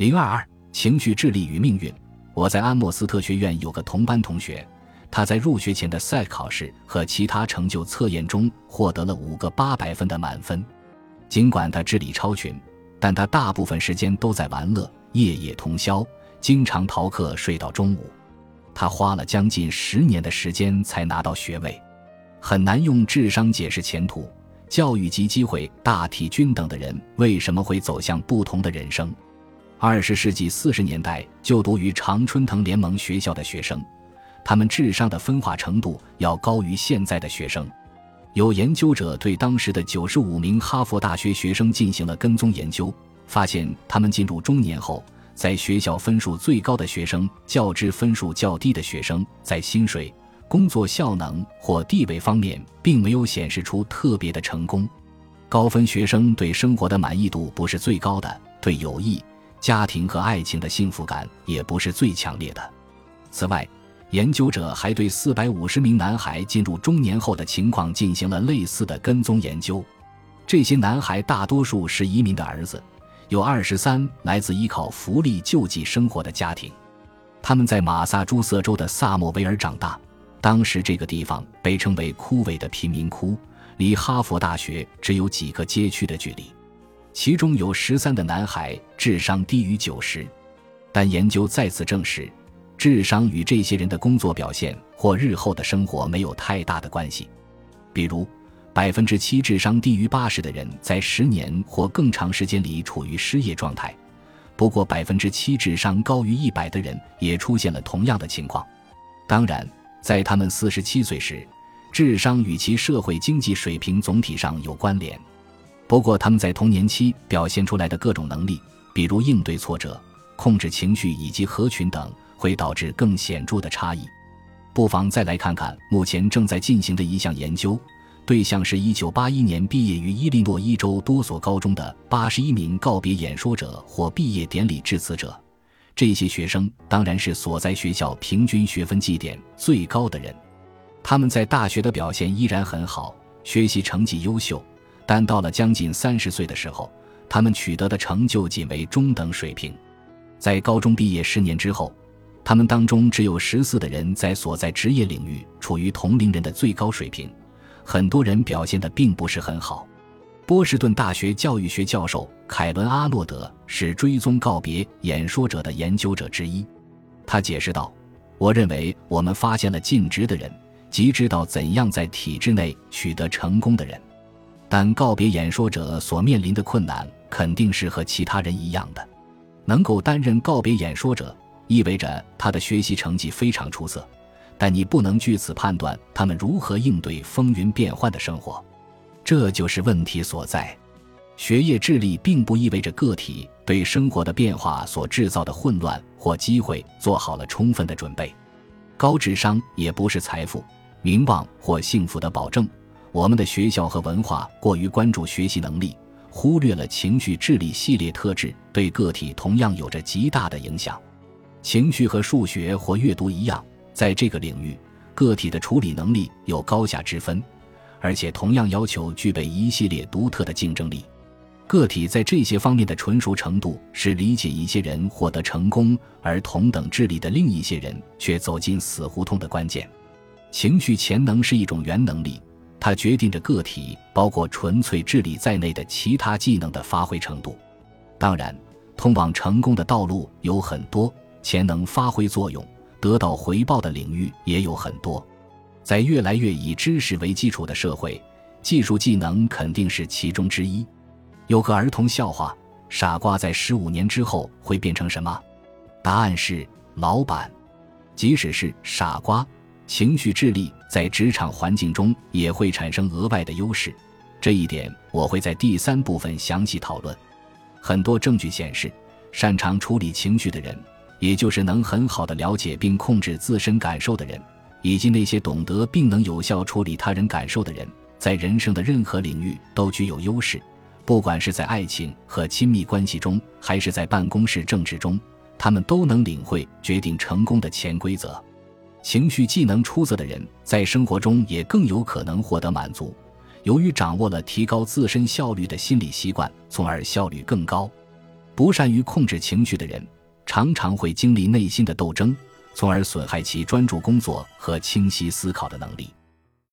零二二情绪智力与命运。我在安默斯特学院有个同班同学，他在入学前的赛考试和其他成就测验中获得了五个八百分的满分。尽管他智力超群，但他大部分时间都在玩乐，夜夜通宵，经常逃课睡到中午。他花了将近十年的时间才拿到学位，很难用智商解释前途。教育及机会大体均等的人为什么会走向不同的人生？二十世纪四十年代就读于常春藤联盟学校的学生，他们智商的分化程度要高于现在的学生。有研究者对当时的九十五名哈佛大学学生进行了跟踪研究，发现他们进入中年后，在学校分数最高的学生较之分数较低的学生，在薪水、工作效能或地位方面并没有显示出特别的成功。高分学生对生活的满意度不是最高的，对友谊。家庭和爱情的幸福感也不是最强烈的。此外，研究者还对四百五十名男孩进入中年后的情况进行了类似的跟踪研究。这些男孩大多数是移民的儿子，有二十三来自依靠福利救济生活的家庭。他们在马萨诸塞州的萨莫维尔长大，当时这个地方被称为枯萎的贫民窟，离哈佛大学只有几个街区的距离。其中有十三的男孩智商低于九十，但研究再次证实，智商与这些人的工作表现或日后的生活没有太大的关系。比如，百分之七智商低于八十的人在十年或更长时间里处于失业状态，不过百分之七智商高于一百的人也出现了同样的情况。当然，在他们四十七岁时，智商与其社会经济水平总体上有关联。不过，他们在童年期表现出来的各种能力，比如应对挫折、控制情绪以及合群等，会导致更显著的差异。不妨再来看看目前正在进行的一项研究，对象是一九八一年毕业于伊利诺伊州多所高中的八十一名告别演说者或毕业典礼致辞者。这些学生当然是所在学校平均学分绩点最高的人，他们在大学的表现依然很好，学习成绩优秀。但到了将近三十岁的时候，他们取得的成就仅为中等水平。在高中毕业十年之后，他们当中只有十四的人在所在职业领域处于同龄人的最高水平，很多人表现的并不是很好。波士顿大学教育学教授凯伦·阿诺德是追踪告别演说者的研究者之一。他解释道：“我认为我们发现了尽职的人，即知道怎样在体制内取得成功的人。”但告别演说者所面临的困难肯定是和其他人一样的。能够担任告别演说者，意味着他的学习成绩非常出色，但你不能据此判断他们如何应对风云变幻的生活。这就是问题所在。学业智力并不意味着个体对生活的变化所制造的混乱或机会做好了充分的准备。高智商也不是财富、名望或幸福的保证。我们的学校和文化过于关注学习能力，忽略了情绪智力系列特质对个体同样有着极大的影响。情绪和数学或阅读一样，在这个领域，个体的处理能力有高下之分，而且同样要求具备一系列独特的竞争力。个体在这些方面的纯熟程度，是理解一些人获得成功，而同等智力的另一些人却走进死胡同的关键。情绪潜能是一种原能力。它决定着个体包括纯粹智力在内的其他技能的发挥程度。当然，通往成功的道路有很多，潜能发挥作用、得到回报的领域也有很多。在越来越以知识为基础的社会，技术技能肯定是其中之一。有个儿童笑话：傻瓜在十五年之后会变成什么？答案是老板。即使是傻瓜。情绪智力在职场环境中也会产生额外的优势，这一点我会在第三部分详细讨论。很多证据显示，擅长处理情绪的人，也就是能很好的了解并控制自身感受的人，以及那些懂得并能有效处理他人感受的人，在人生的任何领域都具有优势。不管是在爱情和亲密关系中，还是在办公室政治中，他们都能领会决定成功的潜规则。情绪技能出色的人，在生活中也更有可能获得满足，由于掌握了提高自身效率的心理习惯，从而效率更高。不善于控制情绪的人，常常会经历内心的斗争，从而损害其专注工作和清晰思考的能力。